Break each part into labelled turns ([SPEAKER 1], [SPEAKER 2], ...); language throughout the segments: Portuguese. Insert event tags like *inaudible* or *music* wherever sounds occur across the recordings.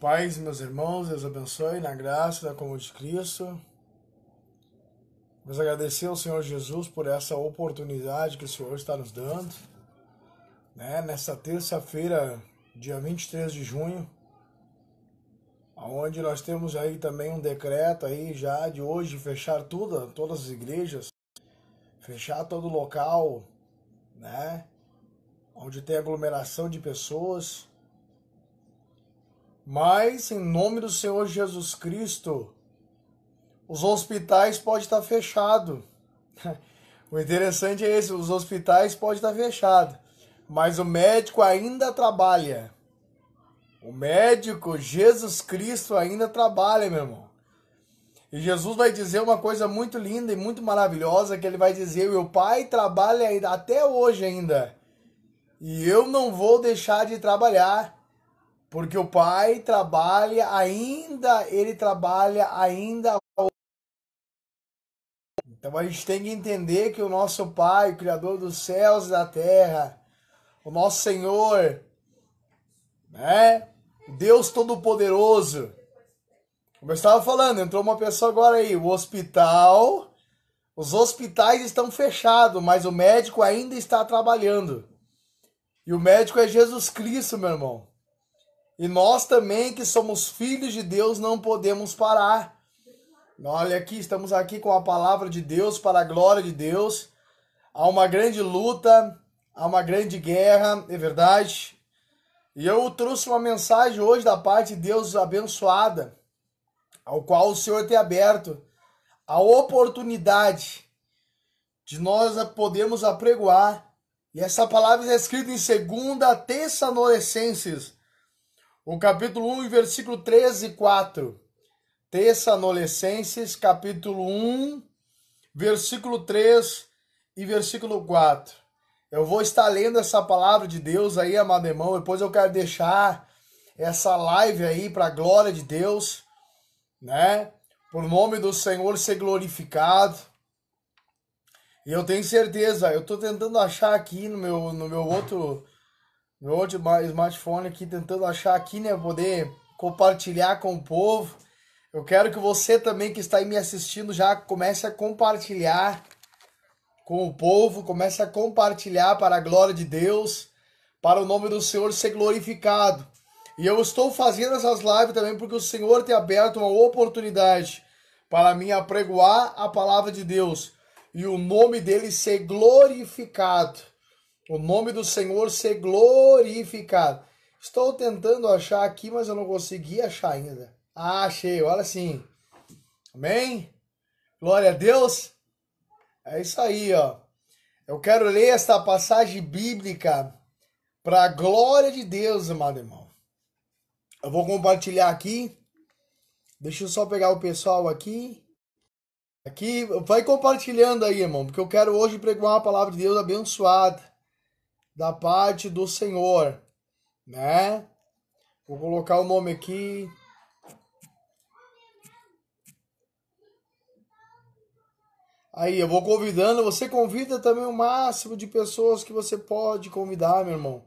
[SPEAKER 1] Paz, meus irmãos, Deus abençoe na graça da comum de Cristo. Vamos agradecer ao Senhor Jesus por essa oportunidade que o Senhor está nos dando. Né? Nessa terça-feira, dia 23 de junho, onde nós temos aí também um decreto aí já de hoje fechar tudo, todas as igrejas, fechar todo local, né? Onde tem aglomeração de pessoas mas, em nome do Senhor Jesus Cristo, os hospitais podem estar fechados. *laughs* O interessante é esse, os hospitais podem estar fechados, mas o médico ainda trabalha. O médico, Jesus Cristo, ainda trabalha, meu irmão. E Jesus vai dizer uma coisa muito linda e muito maravilhosa, que ele vai dizer, o Pai trabalha até hoje ainda. E eu não vou deixar de trabalhar. Porque o pai trabalha ainda, ele trabalha ainda. Então a gente tem que entender que o nosso Pai, o Criador dos céus e da terra, o nosso Senhor, né? Deus Todo-Poderoso. Como eu estava falando, entrou uma pessoa agora aí, o hospital, os hospitais estão fechados, mas o médico ainda está trabalhando. E o médico é Jesus Cristo, meu irmão. E nós também, que somos filhos de Deus, não podemos parar. Olha aqui, estamos aqui com a palavra de Deus para a glória de Deus. Há uma grande luta, há uma grande guerra, é verdade. E eu trouxe uma mensagem hoje da parte de Deus abençoada, ao qual o Senhor tem aberto a oportunidade de nós podermos apregoar. E essa palavra está escrita em 2 Tessalonicenses o capítulo 1, versículo 13 e 4. Tessalonicenses, capítulo 1, versículo 3 e versículo 4. Eu vou estar lendo essa palavra de Deus aí, amado irmão. Depois eu quero deixar essa live aí para a glória de Deus, né? Por nome do Senhor ser glorificado. E eu tenho certeza, eu estou tentando achar aqui no meu, no meu outro meu outro smartphone aqui tentando achar aqui, né, poder compartilhar com o povo. Eu quero que você também que está aí me assistindo já comece a compartilhar com o povo, comece a compartilhar para a glória de Deus, para o nome do Senhor ser glorificado. E eu estou fazendo essas lives também porque o Senhor tem aberto uma oportunidade para mim apregoar a palavra de Deus e o nome dele ser glorificado o nome do Senhor ser glorificado. Estou tentando achar aqui, mas eu não consegui achar ainda. Ah, achei, olha assim. Amém? Glória a Deus. É isso aí, ó. Eu quero ler esta passagem bíblica para a glória de Deus, amado irmão. Eu vou compartilhar aqui. Deixa eu só pegar o pessoal aqui. Aqui, vai compartilhando aí, irmão, porque eu quero hoje pregar uma palavra de Deus abençoada da parte do Senhor, né? Vou colocar o nome aqui. Aí, eu vou convidando, você convida também o máximo de pessoas que você pode convidar, meu irmão.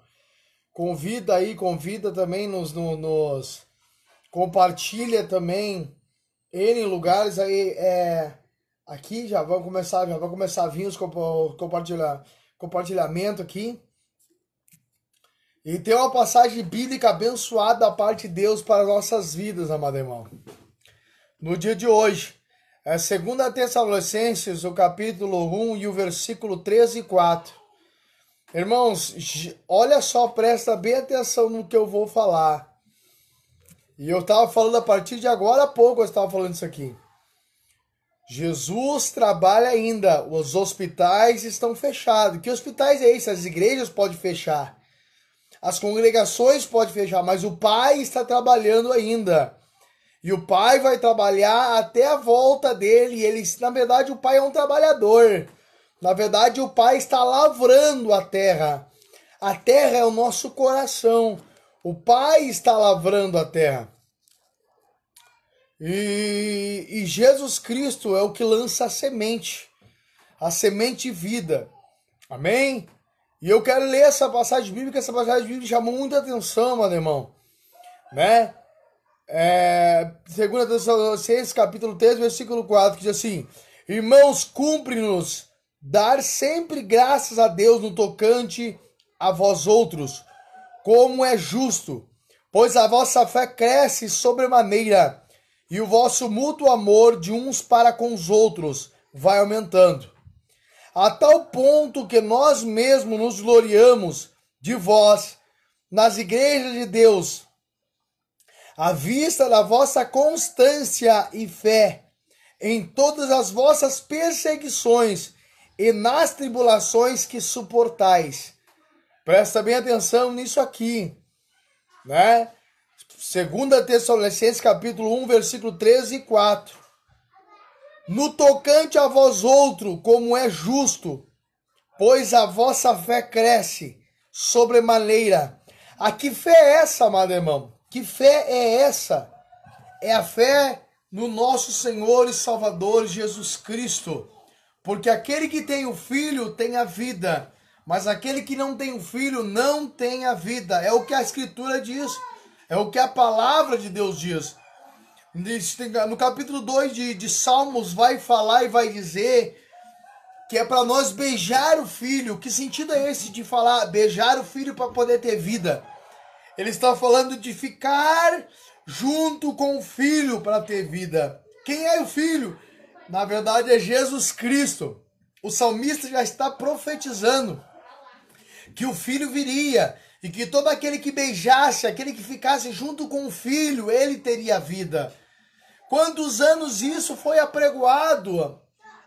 [SPEAKER 1] Convida aí, convida também nos, nos, compartilha também em lugares aí, é, aqui já vão começar, já vai começar a vir os compartilhar, compartilhamento aqui. E tem uma passagem bíblica abençoada da parte de Deus para nossas vidas, amado irmão. No dia de hoje, é 2 Tessalonicenses, o capítulo 1 e o versículo 13 e 4. Irmãos, olha só, presta bem atenção no que eu vou falar. E eu estava falando a partir de agora há pouco, eu estava falando isso aqui. Jesus trabalha ainda, os hospitais estão fechados. Que hospitais é esse? As igrejas podem fechar. As congregações podem fechar, mas o pai está trabalhando ainda. E o pai vai trabalhar até a volta dele. Ele, na verdade, o pai é um trabalhador. Na verdade, o pai está lavrando a terra. A terra é o nosso coração. O pai está lavrando a terra. E, e Jesus Cristo é o que lança a semente, a semente vida. Amém? E eu quero ler essa passagem bíblica, essa passagem bíblica chamou muita atenção, meu irmão. Né? É, 2 Tessalonicenses, capítulo 3, versículo 4, que diz assim: Irmãos, cumpre-nos dar sempre graças a Deus no tocante a vós outros, como é justo, pois a vossa fé cresce sobremaneira, e o vosso mútuo amor de uns para com os outros vai aumentando. A tal ponto que nós mesmos nos gloriamos de vós nas igrejas de Deus, à vista da vossa constância e fé em todas as vossas perseguições e nas tribulações que suportais. Presta bem atenção nisso aqui, né? Segunda Tessalonicenses capítulo 1, versículo 13 e 4. No tocante a vós outro, como é justo, pois a vossa fé cresce sobremaneira. A que fé é essa, amado irmão? Que fé é essa? É a fé no nosso Senhor e Salvador Jesus Cristo. Porque aquele que tem o filho tem a vida, mas aquele que não tem o filho não tem a vida. É o que a Escritura diz, é o que a palavra de Deus diz. No capítulo 2 de, de Salmos, vai falar e vai dizer que é para nós beijar o filho. Que sentido é esse de falar beijar o filho para poder ter vida? Ele está falando de ficar junto com o filho para ter vida. Quem é o filho? Na verdade é Jesus Cristo. O salmista já está profetizando que o filho viria e que todo aquele que beijasse, aquele que ficasse junto com o filho, ele teria vida. Quantos anos isso foi apregoado?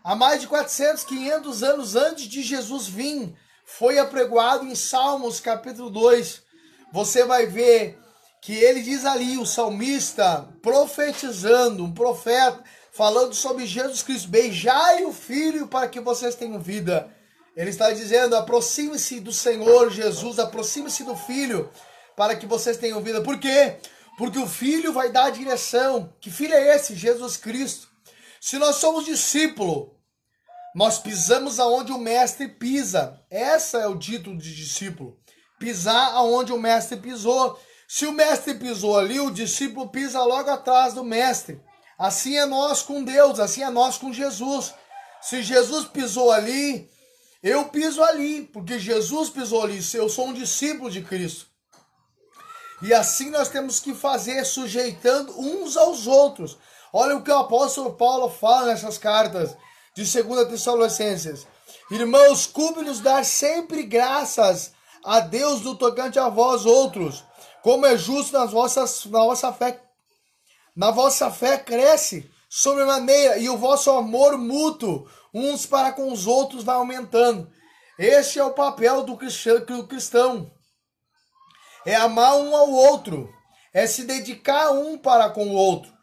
[SPEAKER 1] Há mais de 400, 500 anos antes de Jesus vir, foi apregoado em Salmos capítulo 2. Você vai ver que ele diz ali, o salmista profetizando, um profeta, falando sobre Jesus Cristo: beijai o filho para que vocês tenham vida. Ele está dizendo: aproxime-se do Senhor Jesus, aproxime-se do filho para que vocês tenham vida. Por quê? O filho vai dar a direção. Que filho é esse? Jesus Cristo. Se nós somos discípulo, nós pisamos aonde o mestre pisa. Essa é o título de discípulo. Pisar aonde o mestre pisou. Se o mestre pisou ali, o discípulo pisa logo atrás do mestre. Assim é nós com Deus, assim é nós com Jesus. Se Jesus pisou ali, eu piso ali, porque Jesus pisou ali. Eu sou um discípulo de Cristo. E assim nós temos que fazer, sujeitando uns aos outros. Olha o que o apóstolo Paulo fala nessas cartas de 2 Tessalonicenses. Irmãos, cumpre-nos dar sempre graças a Deus no tocante a vós outros, como é justo nas vossas, na vossa fé. Na vossa fé cresce sobremaneira e o vosso amor mútuo uns para com os outros vai aumentando. Este é o papel do cristão é amar um ao outro, é se dedicar um para com o outro.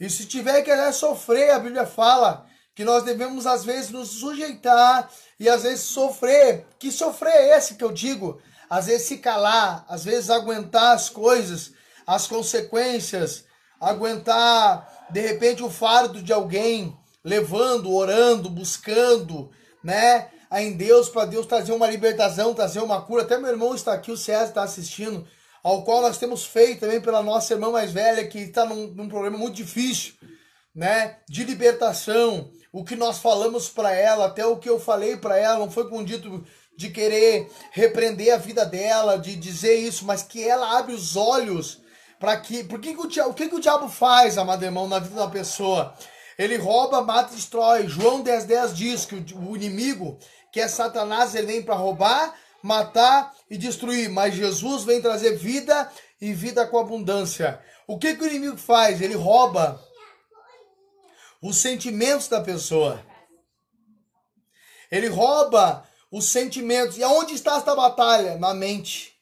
[SPEAKER 1] E se tiver que sofrer, a Bíblia fala que nós devemos às vezes nos sujeitar e às vezes sofrer. Que sofrer é esse que eu digo? Às vezes se calar, às vezes aguentar as coisas, as consequências, aguentar de repente o fardo de alguém, levando, orando, buscando, né? em Deus, para Deus trazer uma libertação, trazer uma cura. Até meu irmão está aqui, o César está assistindo, ao qual nós temos feito também pela nossa irmã mais velha, que está num, num problema muito difícil, né? De libertação. O que nós falamos para ela, até o que eu falei para ela, não foi com dito de querer repreender a vida dela, de dizer isso, mas que ela abre os olhos para que. Por que, que, o, diabo, o que, que o diabo faz, amado irmão, na vida da pessoa? Ele rouba, mata e destrói. João 10,10 10 diz que o inimigo, que é Satanás, ele vem para roubar, matar e destruir. Mas Jesus vem trazer vida e vida com abundância. O que, que o inimigo faz? Ele rouba os sentimentos da pessoa. Ele rouba os sentimentos. E aonde está esta batalha? Na mente.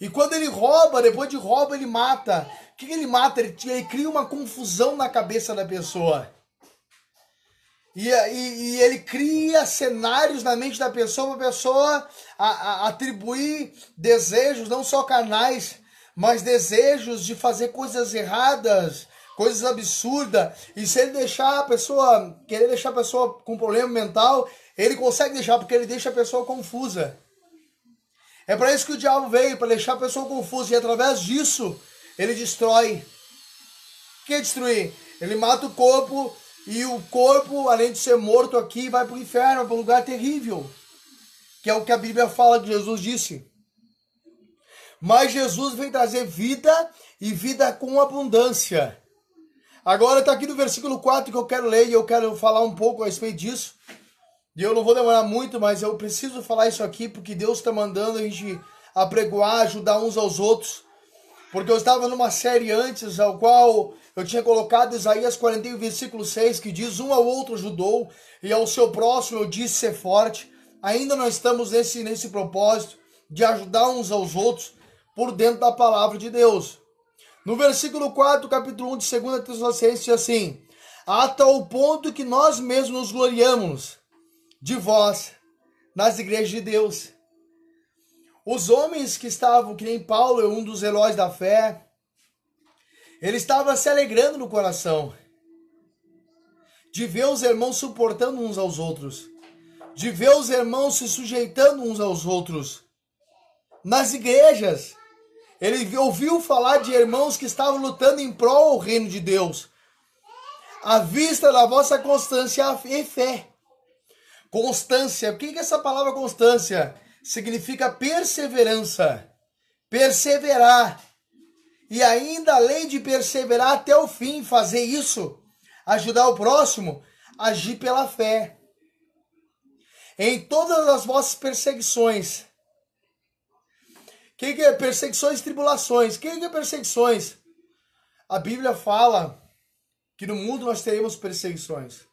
[SPEAKER 1] E quando ele rouba, depois de rouba, ele mata. O que, ele mata? Ele, ele, cria uma confusão na cabeça da pessoa. E, e, e ele cria cenários na mente da pessoa para a pessoa atribuir desejos, não só carnais, mas desejos de fazer coisas erradas, coisas absurdas. E se ele deixar a pessoa, querer deixar a pessoa com problema mental, ele consegue deixar, porque ele deixa a pessoa confusa. É para isso que o diabo veio, para deixar a pessoa confusa. E através disso, ele destrói. O que é destruir? Ele mata o corpo e o corpo, além de ser morto aqui, vai para o inferno, para um lugar terrível. Que é o que a Bíblia fala que Jesus disse. Mas Jesus vem trazer vida e vida com abundância. Agora está aqui no versículo 4 que eu quero ler e eu quero falar um pouco a respeito disso. E eu não vou demorar muito, mas eu preciso falar isso aqui porque Deus está mandando a gente apregoar, ajudar uns aos outros. Porque eu estava numa série antes, ao qual eu tinha colocado Isaías 41, versículo 6, que diz: Um ao outro ajudou, e ao seu próximo eu disse ser forte. Ainda nós estamos nesse, nesse propósito de ajudar uns aos outros por dentro da palavra de Deus. No versículo 4, capítulo 1 de 2 Tessalonicenses, diz assim: A tal ponto que nós mesmos nos gloriamos de vós nas igrejas de Deus. Os homens que estavam, que nem Paulo, um dos heróis da fé, ele estava se alegrando no coração de ver os irmãos suportando uns aos outros, de ver os irmãos se sujeitando uns aos outros. Nas igrejas, ele ouviu falar de irmãos que estavam lutando em prol do reino de Deus. À vista da vossa constância e fé. Constância, o que é essa palavra constância? Significa perseverança, perseverar, e ainda além de perseverar até o fim, fazer isso, ajudar o próximo, agir pela fé. Em todas as vossas perseguições. O que, que é perseguições e tribulações? O que, que é perseguições? A Bíblia fala que no mundo nós teremos perseguições.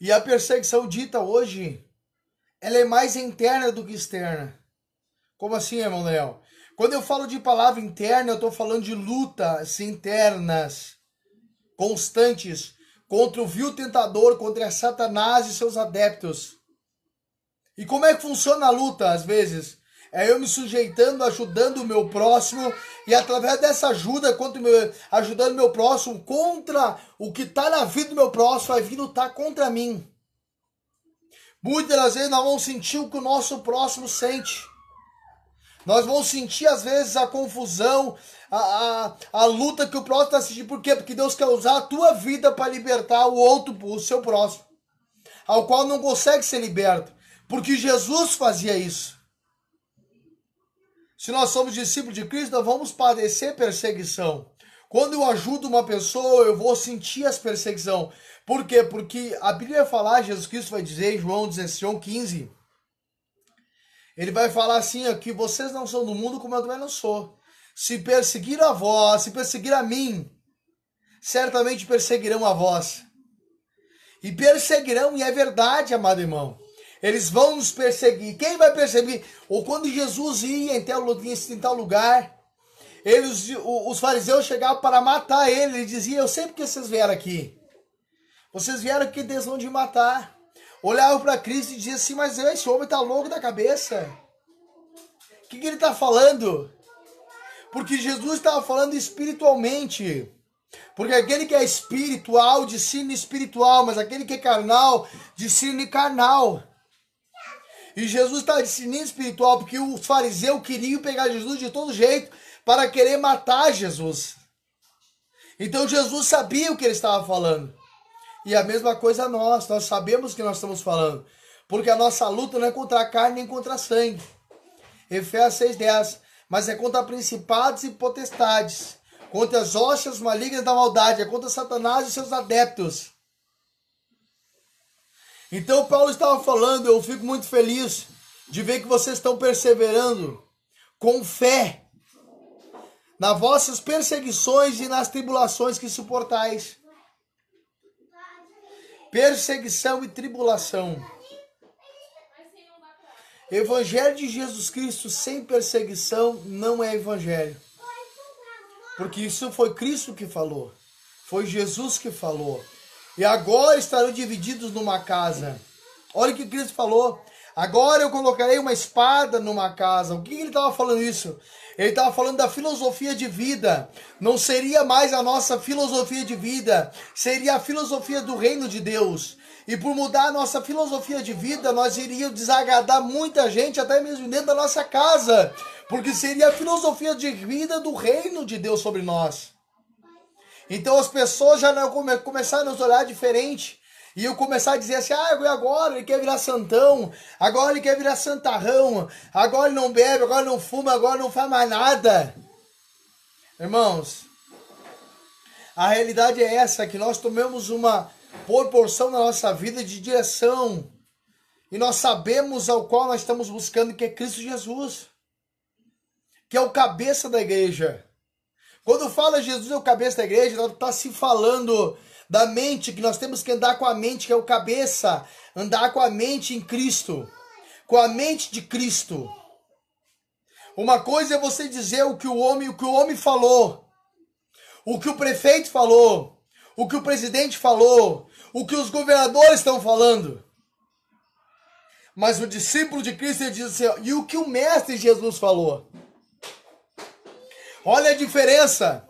[SPEAKER 1] E a perseguição dita hoje, ela é mais interna do que externa. Como assim, irmão Léo? Quando eu falo de palavra interna, eu estou falando de lutas internas, constantes, contra o vil tentador, contra Satanás e seus adeptos. E como é que funciona a luta, às vezes? É eu me sujeitando, ajudando o meu próximo, e através dessa ajuda, contra meu, ajudando o meu próximo, contra o que está na vida do meu próximo, vai vir lutar contra mim. Muitas das vezes nós vamos sentir o que o nosso próximo sente. Nós vamos sentir às vezes a confusão, a, a, a luta que o próximo está sentindo. Por quê? Porque Deus quer usar a tua vida para libertar o outro, o seu próximo, ao qual não consegue ser liberto. Porque Jesus fazia isso. Se nós somos discípulos de Cristo, nós vamos padecer perseguição. Quando eu ajudo uma pessoa, eu vou sentir as perseguição. Por quê? Porque a Bíblia vai falar, Jesus Cristo vai dizer em João 16, 15 ele vai falar assim: ó, que vocês não são do mundo como eu também não sou. Se perseguir a vós, se perseguir a mim, certamente perseguirão a vós. E perseguirão, e é verdade, amado irmão. Eles vão nos perseguir. Quem vai perseguir? Ou quando Jesus ia em tal, em tal lugar, eles, os fariseus chegavam para matar ele. Ele dizia: Eu sei porque vocês vieram aqui. Vocês vieram aqui desejam de matar olhavam para Cristo e diziam assim: Mas esse homem está louco da cabeça. O que, que ele está falando? Porque Jesus estava falando espiritualmente. Porque aquele que é espiritual, discerne espiritual, mas aquele que é carnal, discerne carnal. E Jesus estava discernindo espiritual, porque os fariseus queriam pegar Jesus de todo jeito para querer matar Jesus. Então Jesus sabia o que ele estava falando. E a mesma coisa nós, nós sabemos o que nós estamos falando. Porque a nossa luta não é contra a carne nem contra sangue. Efésios 6,10. Mas é contra principados e potestades, contra as hostas malignas da maldade, é contra Satanás e seus adeptos. Então Paulo estava falando, eu fico muito feliz de ver que vocês estão perseverando com fé nas vossas perseguições e nas tribulações que suportais perseguição e tribulação. Evangelho de Jesus Cristo sem perseguição não é evangelho. Porque isso foi Cristo que falou. Foi Jesus que falou. E agora estarão divididos numa casa. Olha o que Cristo falou. Agora eu colocarei uma espada numa casa. O que ele estava falando isso? Ele estava falando da filosofia de vida. Não seria mais a nossa filosofia de vida, seria a filosofia do reino de Deus. E por mudar a nossa filosofia de vida, nós iríamos desagradar muita gente, até mesmo dentro da nossa casa. porque seria a filosofia de vida do reino de Deus sobre nós. Então as pessoas já começaram a nos olhar diferente. E eu começar a dizer assim, ah, agora ele quer virar santão, agora ele quer virar santarrão, agora ele não bebe, agora não fuma, agora não faz mais nada. Irmãos, a realidade é essa, que nós tomamos uma proporção na nossa vida de direção. E nós sabemos ao qual nós estamos buscando, que é Cristo Jesus. Que é o cabeça da igreja. Quando fala Jesus é o cabeça da igreja, está se falando da mente, que nós temos que andar com a mente, que é o cabeça, andar com a mente em Cristo, com a mente de Cristo. Uma coisa é você dizer o que o homem, o que o homem falou, o que o prefeito falou, o que o presidente falou, o que os governadores estão falando. Mas o discípulo de Cristo diz assim, e o que o mestre Jesus falou? Olha a diferença.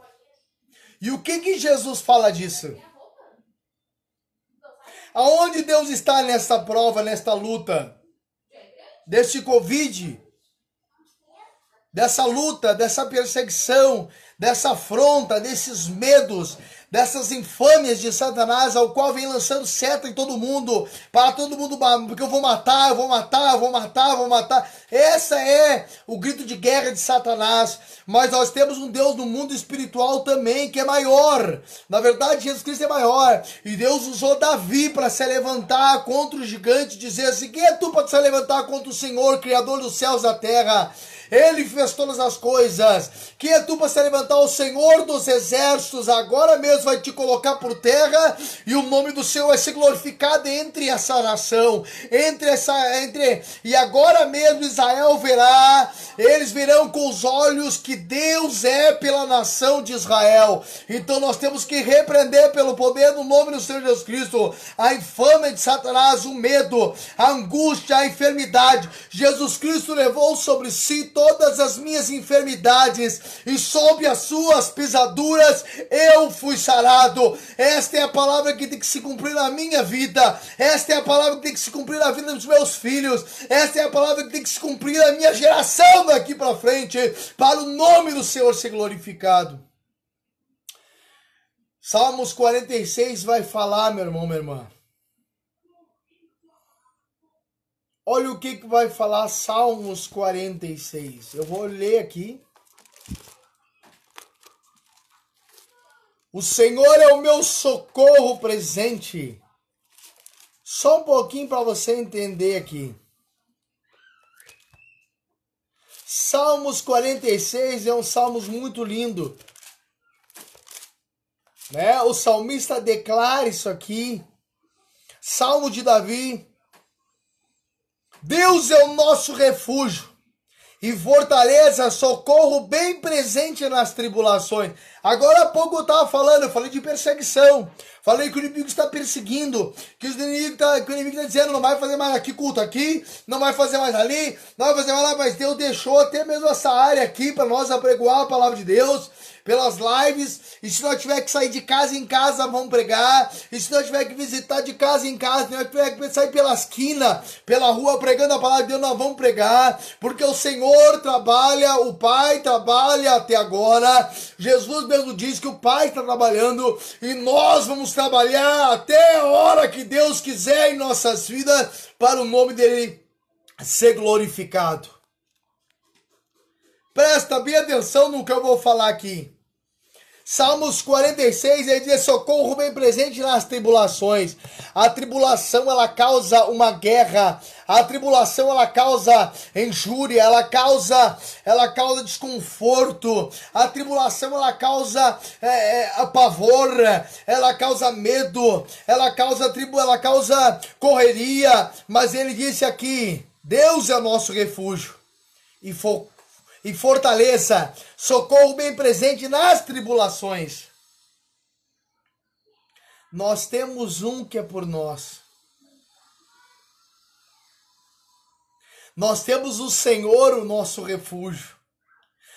[SPEAKER 1] E o que que Jesus fala disso? Aonde Deus está nessa prova, nesta luta? Deste Covid, dessa luta, dessa perseguição, dessa afronta, desses medos, dessas infâmias de Satanás, ao qual vem lançando seta em todo mundo, para todo mundo, porque eu vou matar, eu vou matar, eu vou matar, eu vou matar. Essa é o grito de guerra de Satanás. Mas nós temos um Deus no mundo espiritual também que é maior. Na verdade, Jesus Cristo é maior. E Deus usou Davi para se levantar contra o gigante, dizer assim: quem é tu para se levantar contra o Senhor, Criador dos céus e da terra? Ele fez todas as coisas. Quem é tu para se levantar? O Senhor dos exércitos agora mesmo vai te colocar por terra e o nome do Senhor vai ser glorificado entre essa nação, entre essa, entre e agora mesmo Israel verá, eles verão com os olhos que Deus é pela nação de Israel. Então nós temos que repreender pelo poder do nome do Senhor Jesus Cristo a infâmia de Satanás, o medo, a angústia, a enfermidade. Jesus Cristo levou sobre si todas as minhas enfermidades e sob as suas pisaduras eu fui sarado. Esta é a palavra que tem que se cumprir na minha vida. Esta é a palavra que tem que se cumprir na vida dos meus filhos. Esta é a palavra que tem que se cumprir na minha geração daqui para frente, para o nome do Senhor ser glorificado. Salmos 46 vai falar, meu irmão, minha irmã. Olha o que, que vai falar Salmos 46. Eu vou ler aqui. O Senhor é o meu socorro presente. Só um pouquinho para você entender aqui. Salmos 46 é um salmos muito lindo. Né? O salmista declara isso aqui. Salmo de Davi. Deus é o nosso refúgio e fortaleza, socorro bem presente nas tribulações. Agora há pouco eu estava falando, eu falei de perseguição. Falei que o inimigo está perseguindo, que o inimigo está, que o inimigo está dizendo, não vai fazer mais aqui culto aqui, não vai fazer mais ali, não vai fazer mais lá, mas Deus deixou até mesmo essa área aqui para nós apregoar a palavra de Deus pelas lives. E se nós tiver que sair de casa em casa, vamos pregar. E se nós tiver que visitar de casa em casa, se nós tiver que sair pela esquina, pela rua, pregando a palavra de Deus, nós vamos pregar. Porque o Senhor trabalha, o Pai trabalha até agora. Jesus mesmo diz que o Pai está trabalhando e nós vamos trabalhar até a hora que Deus quiser em nossas vidas para o nome dele ser glorificado. Presta bem atenção no que eu vou falar aqui. Salmos 46, ele diz: socorro bem presente nas tribulações. A tribulação ela causa uma guerra. A tribulação ela causa injúria, ela causa, ela causa desconforto. A tribulação ela causa é, é, pavor, ela causa medo, ela causa tribo, ela causa correria. Mas ele disse aqui: Deus é o nosso refúgio e for e fortaleça, socorro bem presente nas tribulações. Nós temos um que é por nós. Nós temos o Senhor, o nosso refúgio.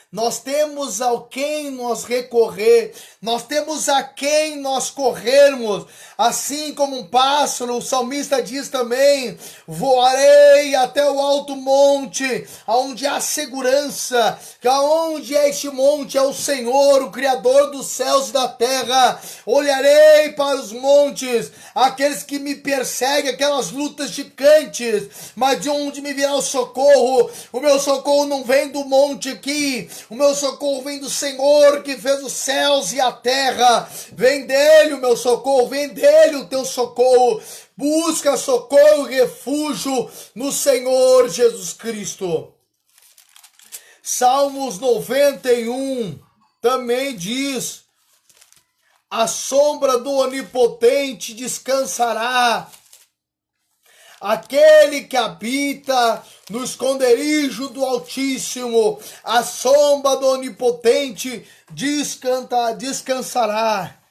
[SPEAKER 1] Nós temos ao quem nós recorrer, nós temos a quem nós corrermos. Assim como um pássaro, o salmista diz também: voarei até o alto monte, aonde há segurança, que aonde é este monte é o Senhor, o Criador dos céus e da terra. Olharei para os montes, aqueles que me perseguem, aquelas lutas gigantes, mas de onde me virá o socorro? O meu socorro não vem do monte aqui, o meu socorro vem do Senhor que fez os céus e a terra. Vem dele o meu socorro, vem dele o teu socorro. Busca socorro e refúgio no Senhor Jesus Cristo. Salmos 91 também diz: A sombra do Onipotente descansará aquele que habita no esconderijo do Altíssimo, a sombra do Onipotente descanta, descansará.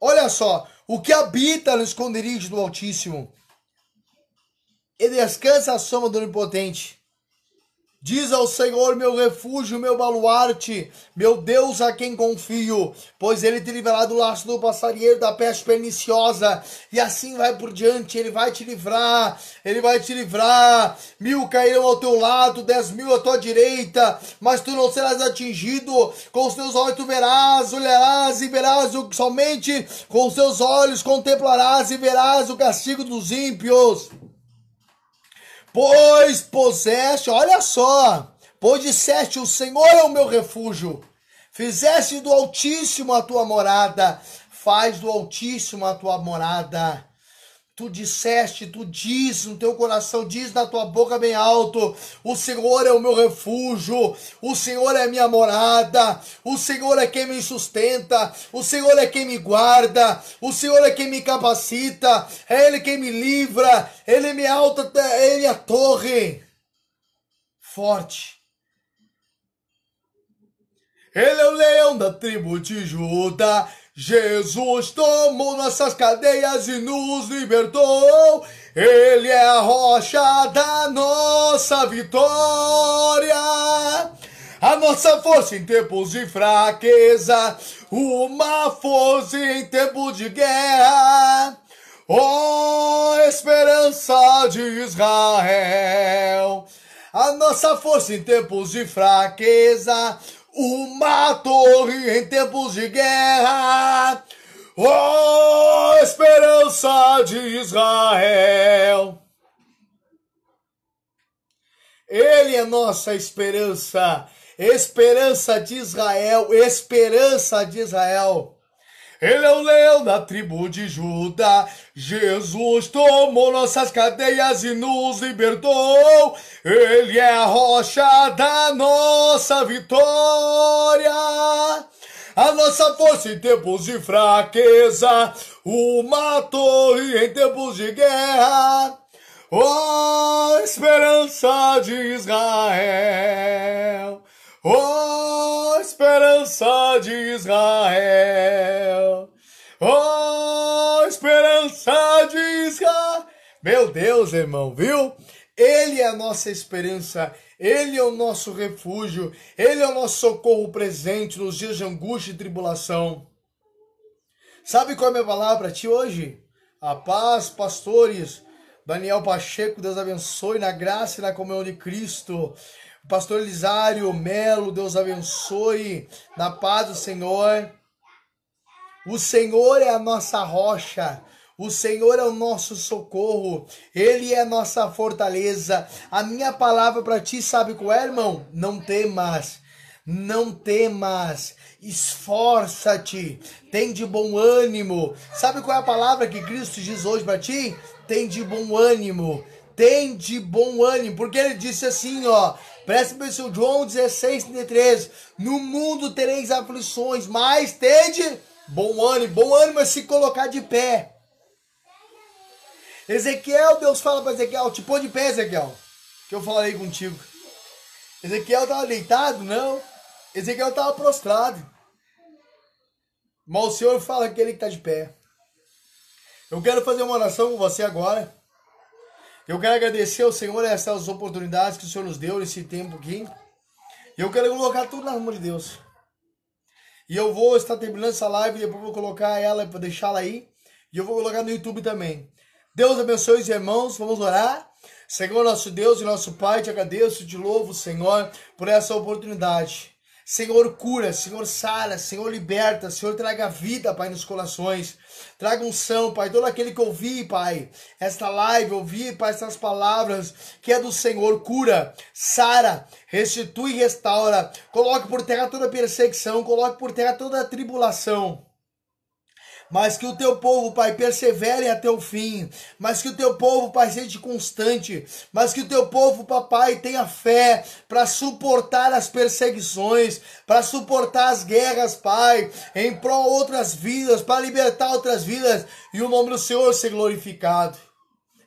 [SPEAKER 1] Olha só, o que habita no esconderijo do Altíssimo, ele descansa a sombra do Onipotente. Diz ao Senhor, meu refúgio, meu baluarte, meu Deus a quem confio, pois ele te livrará do laço do passarinheiro, da peste perniciosa, e assim vai por diante, ele vai te livrar, ele vai te livrar. Mil cairão ao teu lado, dez mil à tua direita, mas tu não serás atingido. Com os teus olhos tu verás, olharás e verás o somente com os teus olhos contemplarás e verás o castigo dos ímpios. Pois puseste, olha só, pois disseste: O Senhor é o meu refúgio. Fizeste do Altíssimo a tua morada, faz do Altíssimo a tua morada. Tu disseste, tu diz no teu coração, diz na tua boca bem alto: O Senhor é o meu refúgio, o Senhor é a minha morada, o Senhor é quem me sustenta, o Senhor é quem me guarda, o Senhor é quem me capacita, é Ele quem me livra, Ele é minha alta, é a torre forte. Ele é o leão da tribo de Judá. Jesus tomou nossas cadeias e nos libertou. Ele é a rocha da nossa vitória. A nossa força em tempos de fraqueza, uma força em tempo de guerra. Ó oh, esperança de Israel, a nossa força em tempos de fraqueza, uma torre em tempos de guerra. Oh, esperança de Israel. Ele é nossa esperança, esperança de Israel, esperança de Israel. Ele é o leão da tribo de Judá. Jesus tomou nossas cadeias e nos libertou. Ele é a rocha da nossa vitória. A nossa força em tempos de fraqueza, uma torre em tempos de guerra. Oh, esperança de Israel. Oh, esperança de Israel. Oh, esperança de Israel. Meu Deus, irmão, viu? Ele é a nossa esperança, Ele é o nosso refúgio, Ele é o nosso socorro presente nos dias de angústia e tribulação. Sabe qual é a minha palavra para ti hoje? A paz, pastores. Daniel Pacheco, Deus abençoe na graça e na comunhão de Cristo. Pastor Elisário Melo, Deus abençoe, na paz do Senhor. O Senhor é a nossa rocha, o Senhor é o nosso socorro, Ele é a nossa fortaleza. A minha palavra para ti, sabe qual é, irmão? Não temas, não temas, esforça-te, tem de bom ânimo. Sabe qual é a palavra que Cristo diz hoje para ti? Tem de bom ânimo, tem de bom ânimo, porque ele disse assim, ó, Preste atenção, João 16, 33. No mundo tereis aflições, mas tende bom ânimo. Bom ânimo é se colocar de pé. Ezequiel, Deus fala para Ezequiel, te põe de pé, Ezequiel, que eu falarei contigo. Ezequiel estava deitado? Não. Ezequiel estava prostrado. Mas o Senhor fala que ele está de pé. Eu quero fazer uma oração com você agora. Eu quero agradecer ao Senhor essas oportunidades que o Senhor nos deu nesse tempo aqui. E eu quero colocar tudo nas mãos de Deus. E eu vou estar terminando essa live, depois vou colocar ela para deixá-la aí. E eu vou colocar no YouTube também. Deus abençoe os irmãos, vamos orar. Senhor, nosso Deus e nosso Pai, te agradeço, te louvo, Senhor, por essa oportunidade. Senhor, cura, Senhor, sara, Senhor, liberta, Senhor, traga vida, Pai, nos corações. Traga unção, Pai, todo aquele que ouvir, Pai, esta live, ouvir, Pai, essas palavras que é do Senhor, cura, sara, restitui e restaura. Coloque por terra toda perseguição, coloque por terra toda tribulação mas que o teu povo, Pai, persevere até o fim, mas que o teu povo, Pai, seja constante, mas que o teu povo, papai, tenha fé para suportar as perseguições, para suportar as guerras, Pai, em prol outras vidas, para libertar outras vidas. E o nome do Senhor ser glorificado.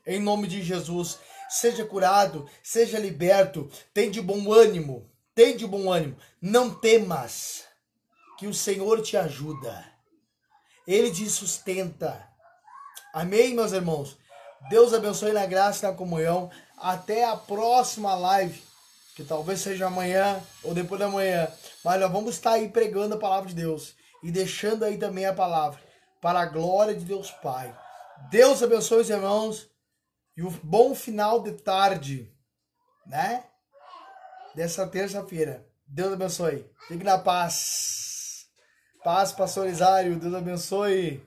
[SPEAKER 1] Em nome de Jesus, seja curado, seja liberto, tem de bom ânimo, tem de bom ânimo, não temas, que o Senhor te ajuda. Ele te sustenta. Amém, meus irmãos? Deus abençoe na graça e na comunhão. Até a próxima live, que talvez seja amanhã ou depois da manhã. Mas nós vamos estar aí pregando a palavra de Deus e deixando aí também a palavra para a glória de Deus Pai. Deus abençoe os irmãos e um bom final de tarde, né? Dessa terça-feira. Deus abençoe. Fique na paz. Paz, pastor Isário. Deus abençoe.